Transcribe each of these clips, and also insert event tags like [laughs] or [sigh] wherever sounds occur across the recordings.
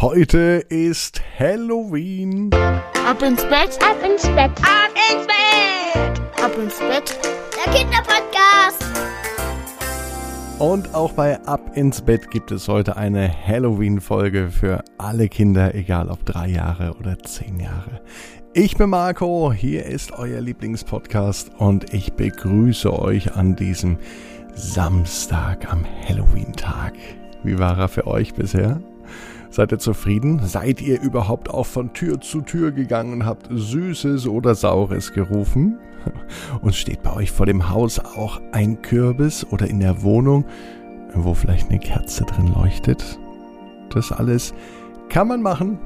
Heute ist Halloween. Ab ins Bett, ab ins Bett, ab ins Bett, ab ins Bett. Der Kinderpodcast. Und auch bei Ab ins Bett gibt es heute eine Halloween-Folge für alle Kinder, egal ob drei Jahre oder zehn Jahre. Ich bin Marco, hier ist euer Lieblingspodcast und ich begrüße euch an diesem Samstag am Halloween-Tag. Wie war er für euch bisher? Seid ihr zufrieden? Seid ihr überhaupt auch von Tür zu Tür gegangen und habt Süßes oder Saures gerufen? [laughs] Und steht bei euch vor dem Haus auch ein Kürbis oder in der Wohnung, wo vielleicht eine Kerze drin leuchtet? Das alles kann man machen,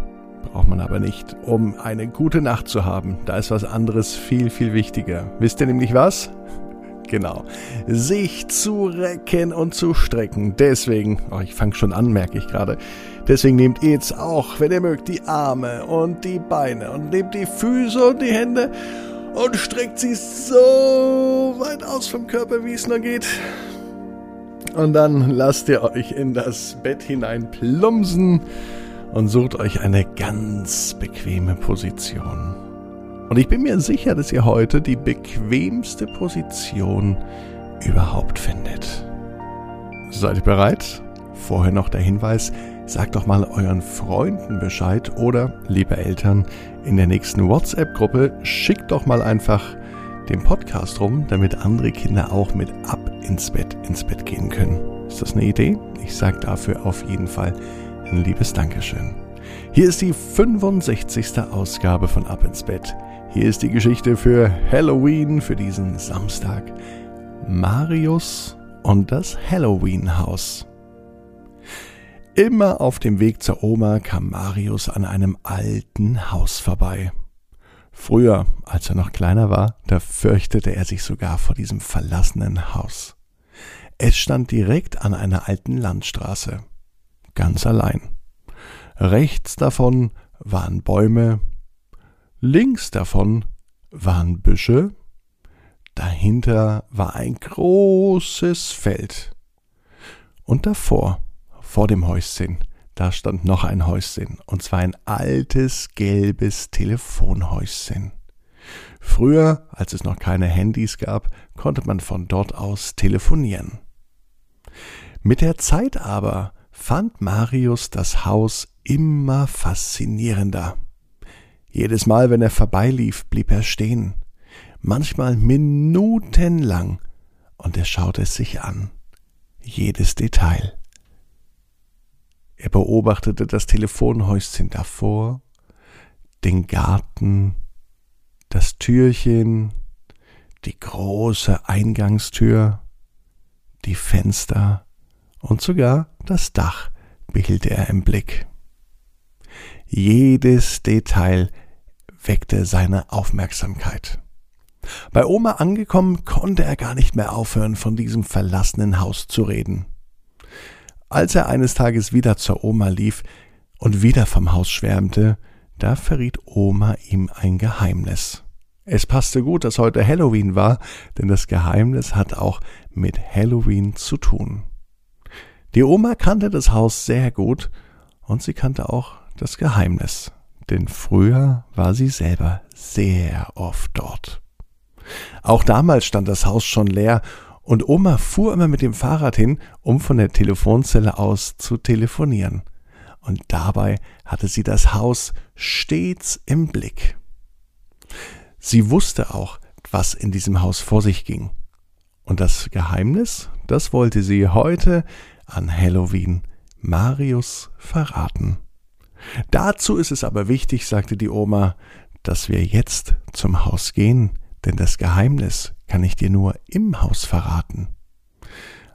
braucht man aber nicht, um eine gute Nacht zu haben. Da ist was anderes viel, viel wichtiger. Wisst ihr nämlich was? Genau. Sich zu recken und zu strecken. Deswegen, oh, ich fange schon an, merke ich gerade. Deswegen nehmt ihr jetzt auch, wenn ihr mögt, die Arme und die Beine und nehmt die Füße und die Hände und streckt sie so weit aus vom Körper, wie es nur geht. Und dann lasst ihr euch in das Bett hinein plumpsen und sucht euch eine ganz bequeme Position. Und ich bin mir sicher, dass ihr heute die bequemste Position überhaupt findet. Seid ihr bereit? Vorher noch der Hinweis, sagt doch mal euren Freunden Bescheid oder, liebe Eltern, in der nächsten WhatsApp-Gruppe schickt doch mal einfach den Podcast rum, damit andere Kinder auch mit ab ins Bett ins Bett gehen können. Ist das eine Idee? Ich sage dafür auf jeden Fall ein liebes Dankeschön. Hier ist die 65. Ausgabe von Ab ins Bett. Hier ist die Geschichte für Halloween, für diesen Samstag. Marius und das Halloween-Haus. Immer auf dem Weg zur Oma kam Marius an einem alten Haus vorbei. Früher, als er noch kleiner war, da fürchtete er sich sogar vor diesem verlassenen Haus. Es stand direkt an einer alten Landstraße, ganz allein. Rechts davon waren Bäume, Links davon waren Büsche, dahinter war ein großes Feld. Und davor, vor dem Häuschen, da stand noch ein Häuschen, und zwar ein altes gelbes Telefonhäuschen. Früher, als es noch keine Handys gab, konnte man von dort aus telefonieren. Mit der Zeit aber fand Marius das Haus immer faszinierender. Jedes Mal, wenn er vorbeilief, blieb er stehen, manchmal minutenlang, und er schaute es sich an, jedes Detail. Er beobachtete das Telefonhäuschen davor, den Garten, das Türchen, die große Eingangstür, die Fenster und sogar das Dach behielt er im Blick. Jedes Detail weckte seine Aufmerksamkeit. Bei Oma angekommen, konnte er gar nicht mehr aufhören, von diesem verlassenen Haus zu reden. Als er eines Tages wieder zur Oma lief und wieder vom Haus schwärmte, da verriet Oma ihm ein Geheimnis. Es passte gut, dass heute Halloween war, denn das Geheimnis hat auch mit Halloween zu tun. Die Oma kannte das Haus sehr gut und sie kannte auch das Geheimnis denn früher war sie selber sehr oft dort. Auch damals stand das Haus schon leer und Oma fuhr immer mit dem Fahrrad hin, um von der Telefonzelle aus zu telefonieren. Und dabei hatte sie das Haus stets im Blick. Sie wusste auch, was in diesem Haus vor sich ging. Und das Geheimnis, das wollte sie heute an Halloween Marius verraten. Dazu ist es aber wichtig, sagte die Oma, dass wir jetzt zum Haus gehen, denn das Geheimnis kann ich dir nur im Haus verraten.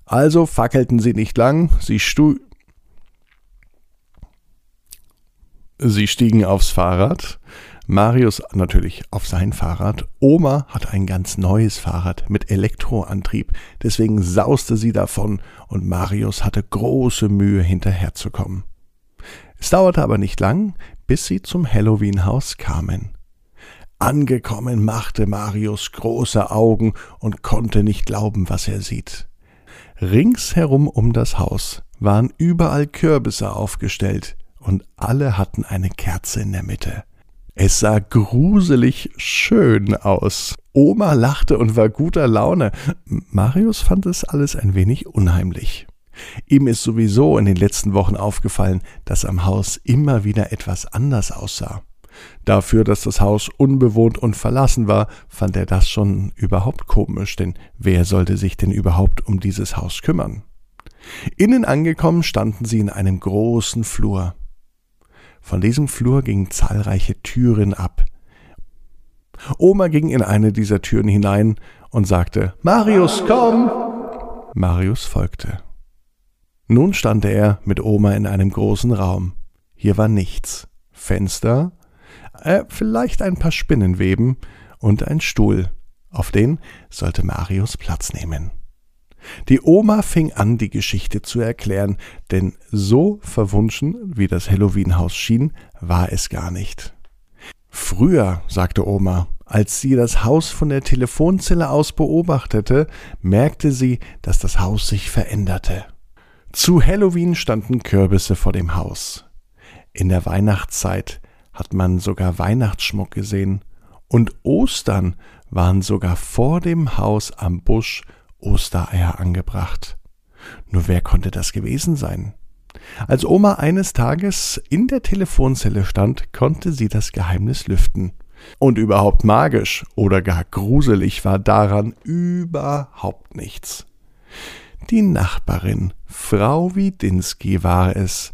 Also fackelten sie nicht lang, sie stu Sie stiegen aufs Fahrrad, Marius natürlich auf sein Fahrrad, Oma hatte ein ganz neues Fahrrad mit Elektroantrieb, deswegen sauste sie davon und Marius hatte große Mühe hinterherzukommen. Es dauerte aber nicht lang, bis sie zum Halloween-Haus kamen. Angekommen machte Marius große Augen und konnte nicht glauben, was er sieht. Ringsherum um das Haus waren überall Kürbisse aufgestellt, und alle hatten eine Kerze in der Mitte. Es sah gruselig schön aus. Oma lachte und war guter Laune. Marius fand es alles ein wenig unheimlich. Ihm ist sowieso in den letzten Wochen aufgefallen, dass am Haus immer wieder etwas anders aussah. Dafür, dass das Haus unbewohnt und verlassen war, fand er das schon überhaupt komisch, denn wer sollte sich denn überhaupt um dieses Haus kümmern? Innen angekommen standen sie in einem großen Flur. Von diesem Flur gingen zahlreiche Türen ab. Oma ging in eine dieser Türen hinein und sagte Marius, komm. Marius folgte. Nun stand er mit Oma in einem großen Raum. Hier war nichts. Fenster, äh, vielleicht ein paar Spinnenweben und ein Stuhl. Auf den sollte Marius Platz nehmen. Die Oma fing an, die Geschichte zu erklären, denn so verwunschen, wie das Halloween-Haus schien, war es gar nicht. Früher, sagte Oma, als sie das Haus von der Telefonzelle aus beobachtete, merkte sie, dass das Haus sich veränderte. Zu Halloween standen Kürbisse vor dem Haus. In der Weihnachtszeit hat man sogar Weihnachtsschmuck gesehen, und Ostern waren sogar vor dem Haus am Busch Ostereier angebracht. Nur wer konnte das gewesen sein? Als Oma eines Tages in der Telefonzelle stand, konnte sie das Geheimnis lüften. Und überhaupt magisch oder gar gruselig war daran überhaupt nichts. Die Nachbarin, Frau Widinski, war es,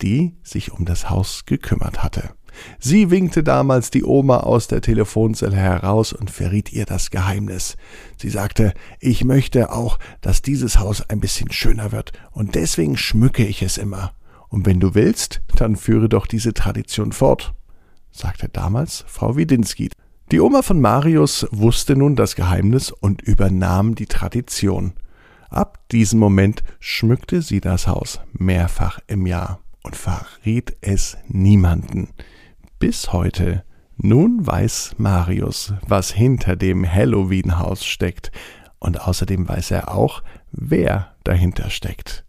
die sich um das Haus gekümmert hatte. Sie winkte damals die Oma aus der Telefonzelle heraus und verriet ihr das Geheimnis. Sie sagte, ich möchte auch, dass dieses Haus ein bisschen schöner wird, und deswegen schmücke ich es immer. Und wenn du willst, dann führe doch diese Tradition fort, sagte damals Frau Widinski. Die Oma von Marius wusste nun das Geheimnis und übernahm die Tradition. Ab diesem Moment schmückte sie das Haus mehrfach im Jahr und verriet es niemanden bis heute. Nun weiß Marius, was hinter dem Halloween-Haus steckt, und außerdem weiß er auch, wer dahinter steckt.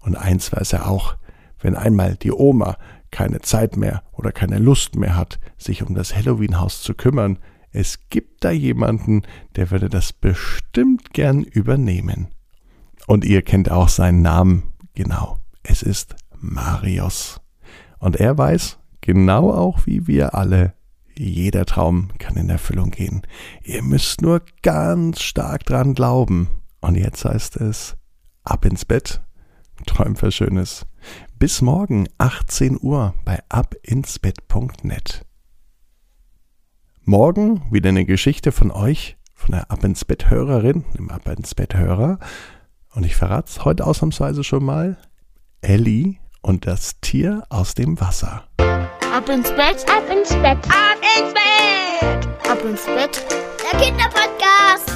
Und eins weiß er auch, wenn einmal die Oma keine Zeit mehr oder keine Lust mehr hat, sich um das Halloween-Haus zu kümmern, es gibt da jemanden, der würde das bestimmt gern übernehmen. Und ihr kennt auch seinen Namen, genau, es ist Marius. Und er weiß, Genau auch wie wir alle. Jeder Traum kann in Erfüllung gehen. Ihr müsst nur ganz stark dran glauben. Und jetzt heißt es, ab ins Bett, träumt was Schönes. Bis morgen 18 Uhr bei abinsbett.net. Morgen wieder eine Geschichte von euch, von der Ab ins Bett Hörerin, dem Ab ins Bett Hörer. Und ich verrate es heute ausnahmsweise schon mal. Ellie und das Tier aus dem Wasser. Ab ins Bett, ab ins Bett, ab ins Bett, ab ins Bett. Der Kinderpodcast.